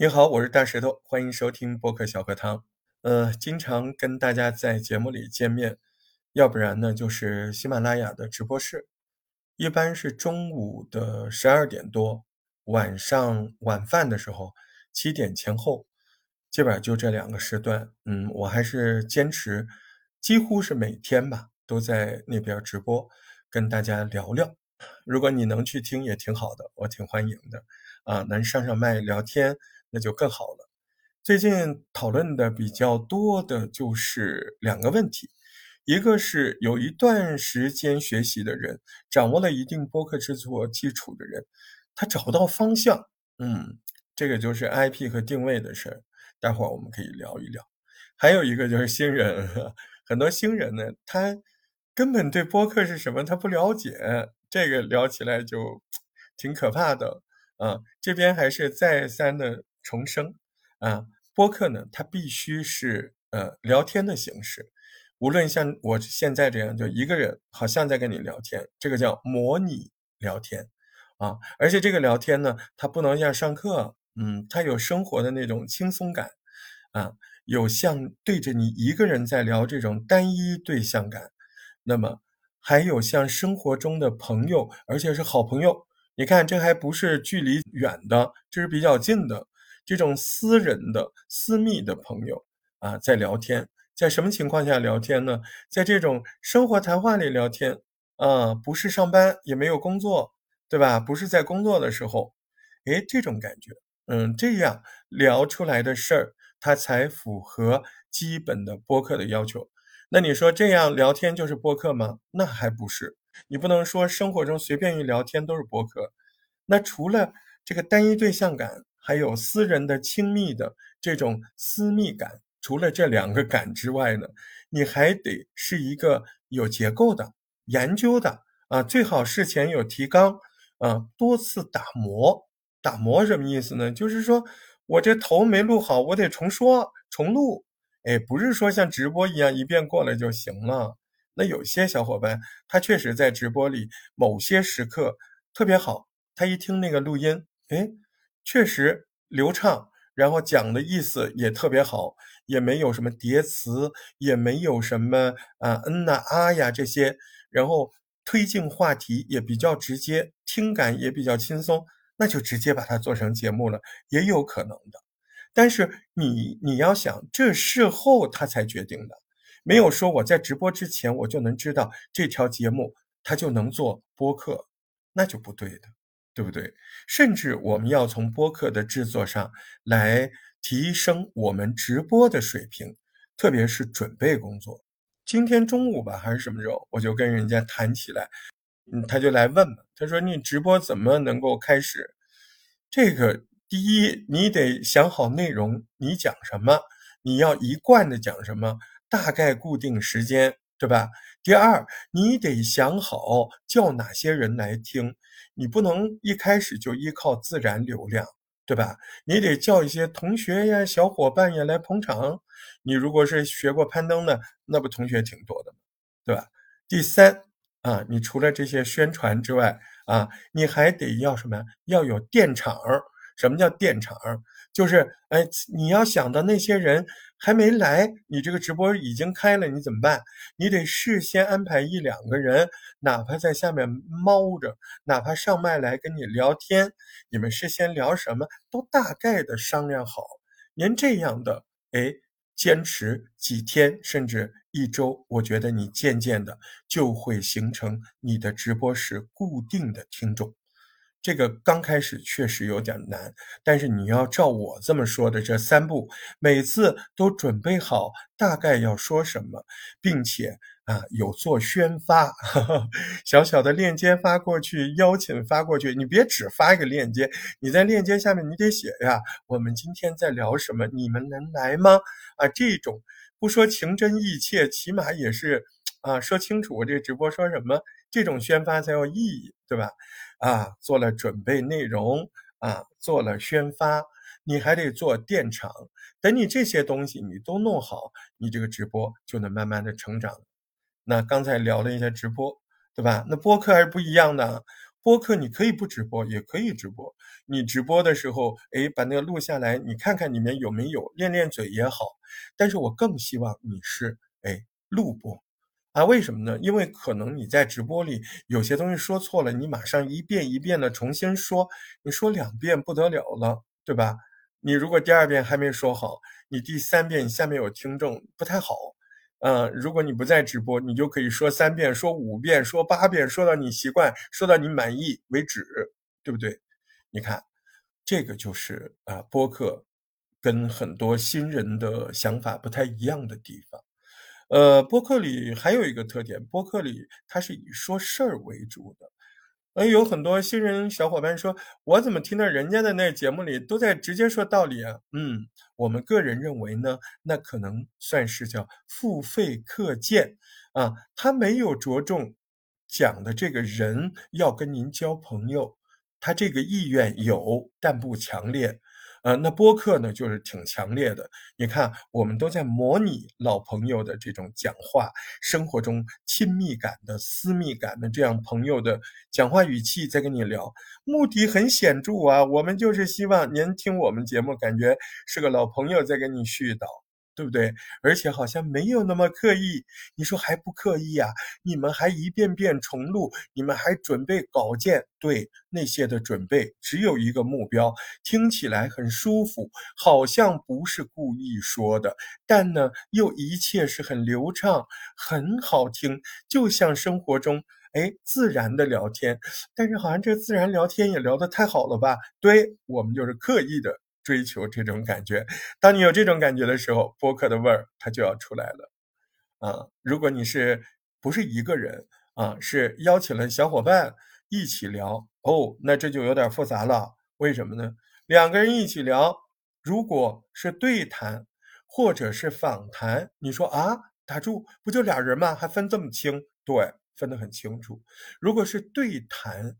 你好，我是大石头，欢迎收听播客小课堂。呃，经常跟大家在节目里见面，要不然呢就是喜马拉雅的直播室，一般是中午的十二点多，晚上晚饭的时候七点前后，基本上就这两个时段。嗯，我还是坚持，几乎是每天吧都在那边直播，跟大家聊聊。如果你能去听也挺好的，我挺欢迎的。啊，能上上麦聊天。那就更好了。最近讨论的比较多的就是两个问题，一个是有一段时间学习的人，掌握了一定播客制作基础的人，他找不到方向。嗯，这个就是 IP 和定位的事儿，待会儿我们可以聊一聊。还有一个就是新人，很多新人呢，他根本对播客是什么他不了解，这个聊起来就 挺可怕的。啊，这边还是再三的。重生。啊，播客呢，它必须是呃聊天的形式，无论像我现在这样，就一个人好像在跟你聊天，这个叫模拟聊天。啊，而且这个聊天呢，它不能像上课，嗯，它有生活的那种轻松感。啊，有像对着你一个人在聊这种单一对象感，那么还有像生活中的朋友，而且是好朋友，你看这还不是距离远的，这是比较近的。这种私人的、私密的朋友啊，在聊天，在什么情况下聊天呢？在这种生活谈话里聊天啊，不是上班，也没有工作，对吧？不是在工作的时候，哎，这种感觉，嗯，这样聊出来的事儿，它才符合基本的播客的要求。那你说这样聊天就是播客吗？那还不是，你不能说生活中随便一聊天都是播客。那除了这个单一对象感。还有私人的亲密的这种私密感，除了这两个感之外呢，你还得是一个有结构的研究的啊，最好事前有提纲啊，多次打磨。打磨什么意思呢？就是说我这头没录好，我得重说重录。哎，不是说像直播一样一遍过来就行了。那有些小伙伴他确实在直播里某些时刻特别好，他一听那个录音，哎。确实流畅，然后讲的意思也特别好，也没有什么叠词，也没有什么啊嗯呐啊呀这些，然后推进话题也比较直接，听感也比较轻松，那就直接把它做成节目了，也有可能的。但是你你要想，这事后他才决定的，没有说我在直播之前我就能知道这条节目他就能做播客，那就不对的。对不对？甚至我们要从播客的制作上来提升我们直播的水平，特别是准备工作。今天中午吧，还是什么时候，我就跟人家谈起来，嗯，他就来问嘛，他说：“你直播怎么能够开始？这个第一，你得想好内容，你讲什么，你要一贯的讲什么，大概固定时间，对吧？第二，你得想好叫哪些人来听。”你不能一开始就依靠自然流量，对吧？你得叫一些同学呀、小伙伴呀来捧场。你如果是学过攀登的，那不同学挺多的对吧？第三啊，你除了这些宣传之外啊，你还得要什么？要有电场。什么叫电场？就是哎，你要想到那些人还没来，你这个直播已经开了，你怎么办？你得事先安排一两个人，哪怕在下面猫着，哪怕上麦来跟你聊天，你们事先聊什么都大概的商量好。您这样的哎，坚持几天甚至一周，我觉得你渐渐的就会形成你的直播室固定的听众。这个刚开始确实有点难，但是你要照我这么说的这三步，每次都准备好大概要说什么，并且啊有做宣发，小小的链接发过去，邀请发过去，你别只发一个链接，你在链接下面你得写呀，我们今天在聊什么，你们能来吗？啊，这种不说情真意切，起码也是啊说清楚我这直播说什么，这种宣发才有意义，对吧？啊，做了准备内容啊，做了宣发，你还得做电场。等你这些东西你都弄好，你这个直播就能慢慢的成长。那刚才聊了一下直播，对吧？那播客还是不一样的。播客你可以不直播，也可以直播。你直播的时候，哎，把那个录下来，你看看里面有没有，练练嘴也好。但是我更希望你是哎录播，啊，为什么呢？因为可能你在直播里有些东西说错了，你马上一遍一遍的重新说，你说两遍不得了了，对吧？你如果第二遍还没说好，你第三遍下面有听众不太好。嗯，如果你不在直播，你就可以说三遍、说五遍、说八遍，说到你习惯、说到你满意为止，对不对？你看，这个就是啊，播客跟很多新人的想法不太一样的地方。呃，播客里还有一个特点，播客里它是以说事儿为主的。呃，有很多新人小伙伴说：“我怎么听到人家的那节目里都在直接说道理啊？”嗯，我们个人认为呢，那可能算是叫付费课件啊，他没有着重讲的这个人要跟您交朋友，他这个意愿有，但不强烈。呃，那播客呢，就是挺强烈的。你看，我们都在模拟老朋友的这种讲话，生活中亲密感的、私密感的这样朋友的讲话语气在跟你聊，目的很显著啊。我们就是希望您听我们节目，感觉是个老朋友在跟你絮叨。对不对？而且好像没有那么刻意，你说还不刻意啊？你们还一遍遍重录，你们还准备稿件，对那些的准备只有一个目标，听起来很舒服，好像不是故意说的，但呢又一切是很流畅，很好听，就像生活中哎自然的聊天。但是好像这自然聊天也聊得太好了吧？对我们就是刻意的。追求这种感觉，当你有这种感觉的时候，播客的味儿它就要出来了，啊！如果你是不是一个人啊，是邀请了小伙伴一起聊哦，那这就有点复杂了。为什么呢？两个人一起聊，如果是对谈或者是访谈，你说啊，打住，不就俩人吗？还分这么清？对，分得很清楚。如果是对谈，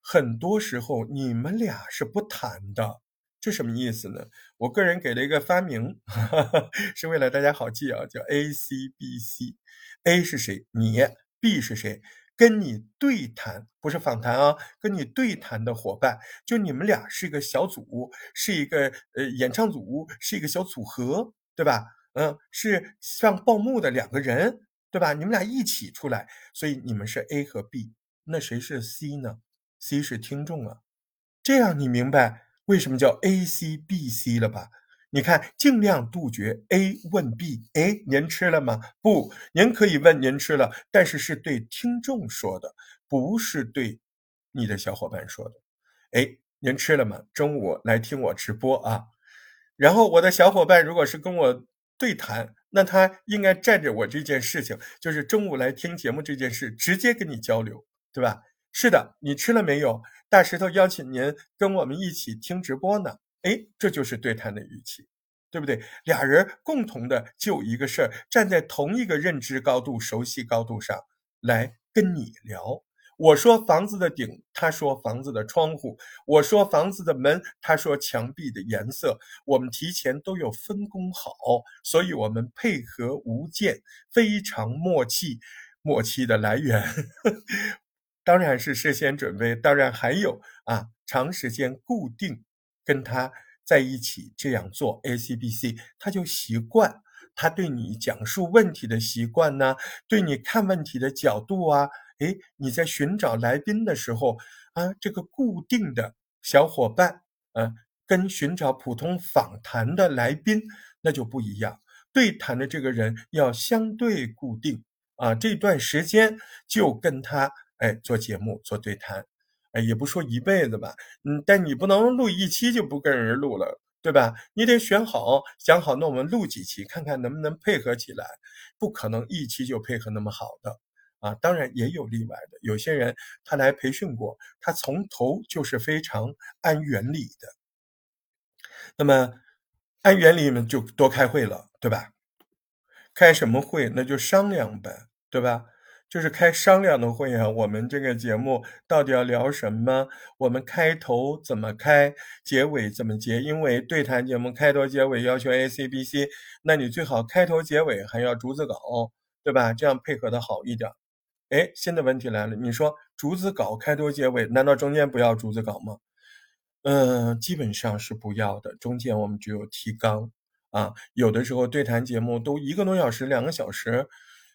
很多时候你们俩是不谈的。这什么意思呢？我个人给了一个发明，哈 哈是为了大家好记啊，叫 A C B C。A 是谁？你。B 是谁？跟你对谈，不是访谈啊，跟你对谈的伙伴，就你们俩是一个小组，是一个呃演唱组，是一个小组合，对吧？嗯，是像报幕的两个人，对吧？你们俩一起出来，所以你们是 A 和 B。那谁是 C 呢？C 是听众啊。这样你明白？为什么叫 A C B C 了吧？你看，尽量杜绝 A 问 B，哎，您吃了吗？不，您可以问您吃了，但是是对听众说的，不是对你的小伙伴说的。哎，您吃了吗？中午来听我直播啊。然后我的小伙伴如果是跟我对谈，那他应该站着我这件事情，就是中午来听节目这件事，直接跟你交流，对吧？是的，你吃了没有？大石头邀请您跟我们一起听直播呢。哎，这就是对谈的语气，对不对？俩人共同的就一个事儿，站在同一个认知高度、熟悉高度上来跟你聊。我说房子的顶，他说房子的窗户；我说房子的门，他说墙壁的颜色。我们提前都有分工好，所以我们配合无间，非常默契。默契的来源。当然是事先准备，当然还有啊，长时间固定跟他在一起这样做，A C B C，他就习惯，他对你讲述问题的习惯呢，对你看问题的角度啊，诶，你在寻找来宾的时候啊，这个固定的小伙伴，啊，跟寻找普通访谈的来宾那就不一样，对谈的这个人要相对固定啊，这段时间就跟他。哎，做节目做对谈，哎，也不说一辈子吧，嗯，但你不能录一期就不跟人录了，对吧？你得选好，想好，那我们录几期，看看能不能配合起来。不可能一期就配合那么好的啊，当然也有例外的，有些人他来培训过，他从头就是非常按原理的。那么按原理们就多开会了，对吧？开什么会？那就商量呗，对吧？就是开商量的会啊，我们这个节目到底要聊什么？我们开头怎么开，结尾怎么结？因为对谈节目开头结尾要求 A C B C，那你最好开头结尾还要逐字稿，对吧？这样配合的好一点。哎，新的问题来了，你说逐字稿开头结尾，难道中间不要逐字稿吗？嗯，基本上是不要的，中间我们只有提纲啊。有的时候对谈节目都一个多小时、两个小时，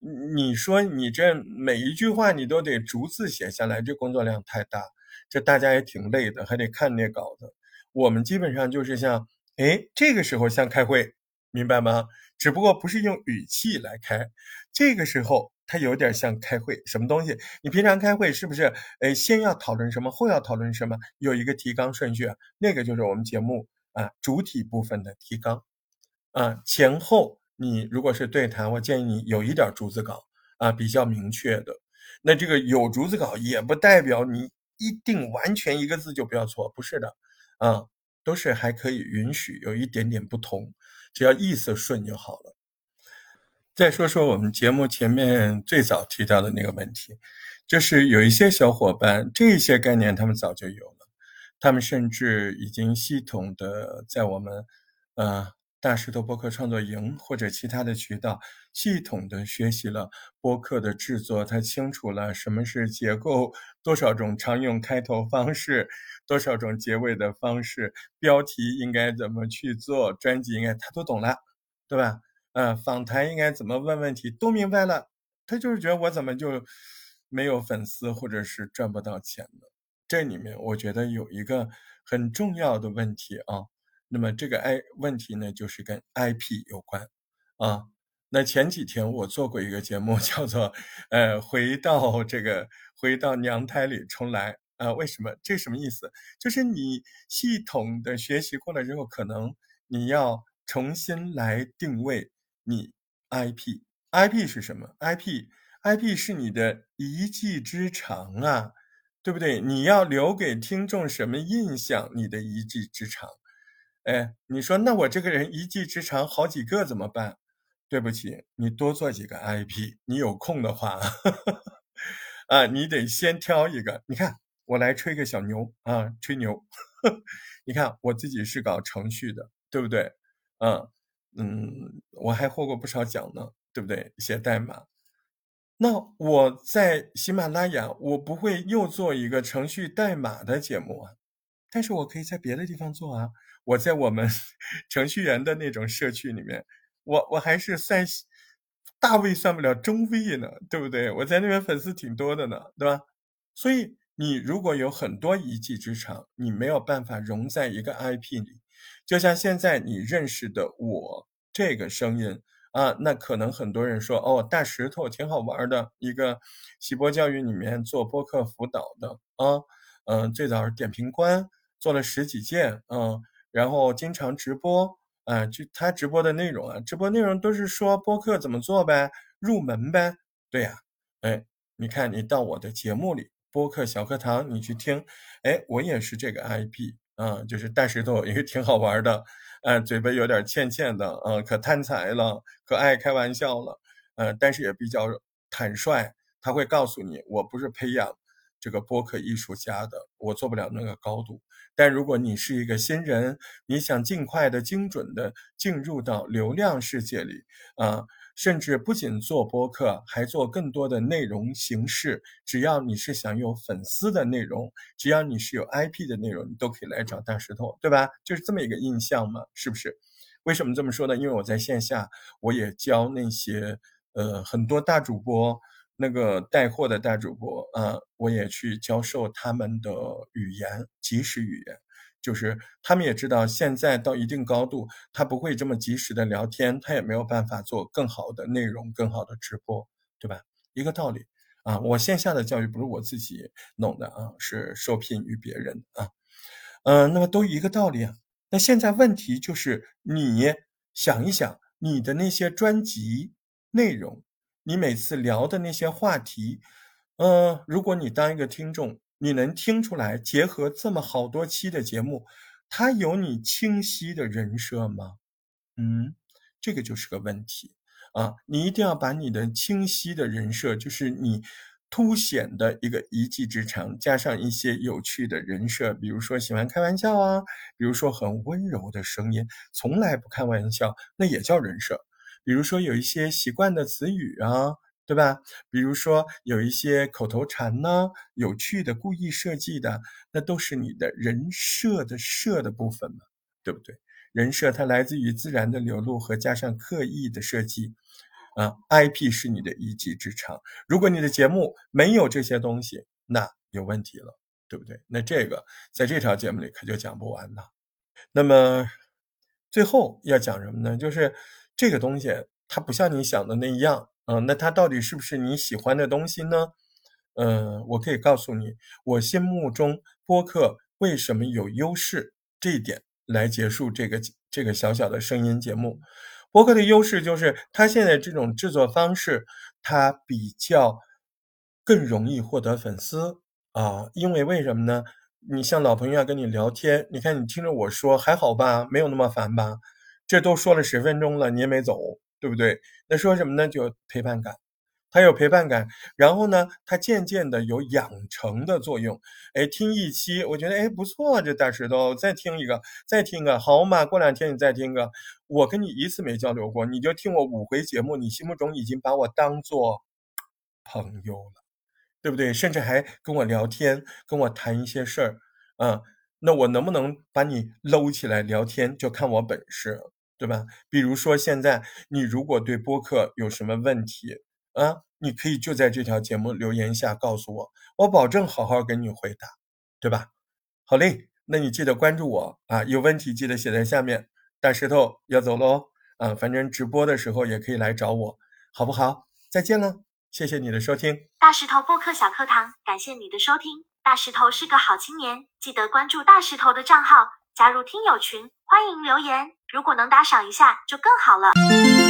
你说你这每一句话你都得逐字写下来，这工作量太大，这大家也挺累的，还得看那稿子。我们基本上就是像，哎，这个时候像开会，明白吗？只不过不是用语气来开，这个时候。它有点像开会，什么东西？你平常开会是不是？哎，先要讨论什么，后要讨论什么？有一个提纲顺序，那个就是我们节目啊主体部分的提纲，啊前后你如果是对谈，我建议你有一点逐字稿啊，比较明确的。那这个有逐字稿也不代表你一定完全一个字就不要错，不是的，啊，都是还可以允许有一点点不同，只要意思顺就好了。再说说我们节目前面最早提到的那个问题，就是有一些小伙伴这些概念他们早就有了，他们甚至已经系统的在我们呃大石头播客创作营或者其他的渠道系统的学习了播客的制作，他清楚了什么是结构，多少种常用开头方式，多少种结尾的方式，标题应该怎么去做，专辑应该他都懂了，对吧？嗯，访谈应该怎么问问题都明白了，他就是觉得我怎么就没有粉丝或者是赚不到钱呢？这里面我觉得有一个很重要的问题啊。那么这个 I 问题呢，就是跟 IP 有关啊。那前几天我做过一个节目，叫做呃回到这个回到娘胎里重来啊。为什么？这什么意思？就是你系统的学习过了之后，可能你要重新来定位。你 IP，IP 是什么？IP，IP 是你的一技之长啊，对不对？你要留给听众什么印象？你的一技之长，哎，你说那我这个人一技之长好几个怎么办？对不起，你多做几个 IP，你有空的话，啊，你得先挑一个。你看，我来吹个小牛啊，吹牛。你看，我自己是搞程序的，对不对？嗯。嗯，我还获过不少奖呢，对不对？写代码，那我在喜马拉雅，我不会又做一个程序代码的节目啊，但是我可以在别的地方做啊。我在我们 程序员的那种社区里面，我我还是算大 V 算不了中 V 呢，对不对？我在那边粉丝挺多的呢，对吧？所以你如果有很多一技之长，你没有办法融在一个 IP 里，就像现在你认识的我。这个声音啊，那可能很多人说哦，大石头挺好玩的，一个喜播教育里面做播客辅导的啊，嗯，最早是点评官，做了十几届，嗯，然后经常直播啊，就他直播的内容啊，直播内容都是说播客怎么做呗，入门呗，对呀，哎，你看你到我的节目里，播客小课堂，你去听，哎，我也是这个 IP 啊，就是大石头也挺好玩的。呃，嘴巴有点欠欠的，呃，可贪财了，可爱开玩笑了，呃，但是也比较坦率。他会告诉你，我不是培养这个播客艺术家的，我做不了那个高度。但如果你是一个新人，你想尽快的、精准的进入到流量世界里，啊。甚至不仅做播客，还做更多的内容形式。只要你是想有粉丝的内容，只要你是有 IP 的内容，你都可以来找大石头，对吧？就是这么一个印象嘛，是不是？为什么这么说呢？因为我在线下，我也教那些呃很多大主播，那个带货的大主播啊，我也去教授他们的语言，即时语言。就是他们也知道，现在到一定高度，他不会这么及时的聊天，他也没有办法做更好的内容、更好的直播，对吧？一个道理啊。我线下的教育不是我自己弄的啊，是受聘于别人啊。嗯，那么都一个道理啊。那现在问题就是，你想一想，你的那些专辑内容，你每次聊的那些话题，嗯，如果你当一个听众。你能听出来，结合这么好多期的节目，它有你清晰的人设吗？嗯，这个就是个问题啊！你一定要把你的清晰的人设，就是你凸显的一个一技之长，加上一些有趣的人设，比如说喜欢开玩笑啊，比如说很温柔的声音，从来不开玩笑，那也叫人设。比如说有一些习惯的词语啊。对吧？比如说有一些口头禅呢，有趣的、故意设计的，那都是你的人设的设的部分嘛，对不对？人设它来自于自然的流露和加上刻意的设计，啊，IP 是你的一技之长。如果你的节目没有这些东西，那有问题了，对不对？那这个在这条节目里可就讲不完了。那么最后要讲什么呢？就是这个东西它不像你想的那样。嗯，那它到底是不是你喜欢的东西呢？嗯，我可以告诉你，我心目中播客为什么有优势这一点来结束这个这个小小的声音节目。播客的优势就是它现在这种制作方式，它比较更容易获得粉丝啊，因为为什么呢？你像老朋友要跟你聊天，你看你听着我说还好吧，没有那么烦吧？这都说了十分钟了，你也没走。对不对？那说什么呢？就陪伴感，他有陪伴感，然后呢，他渐渐的有养成的作用。哎，听一期，我觉得哎不错，这大石头，再听一个，再听个，好嘛？过两天你再听个，我跟你一次没交流过，你就听我五回节目，你心目中已经把我当做朋友了，对不对？甚至还跟我聊天，跟我谈一些事儿，嗯，那我能不能把你搂起来聊天，就看我本事。对吧？比如说，现在你如果对播客有什么问题啊，你可以就在这条节目留言下告诉我，我保证好好给你回答，对吧？好嘞，那你记得关注我啊，有问题记得写在下面。大石头要走喽啊，反正直播的时候也可以来找我，好不好？再见了，谢谢你的收听。大石头播客小课堂，感谢你的收听。大石头是个好青年，记得关注大石头的账号，加入听友群，欢迎留言。如果能打赏一下就更好了。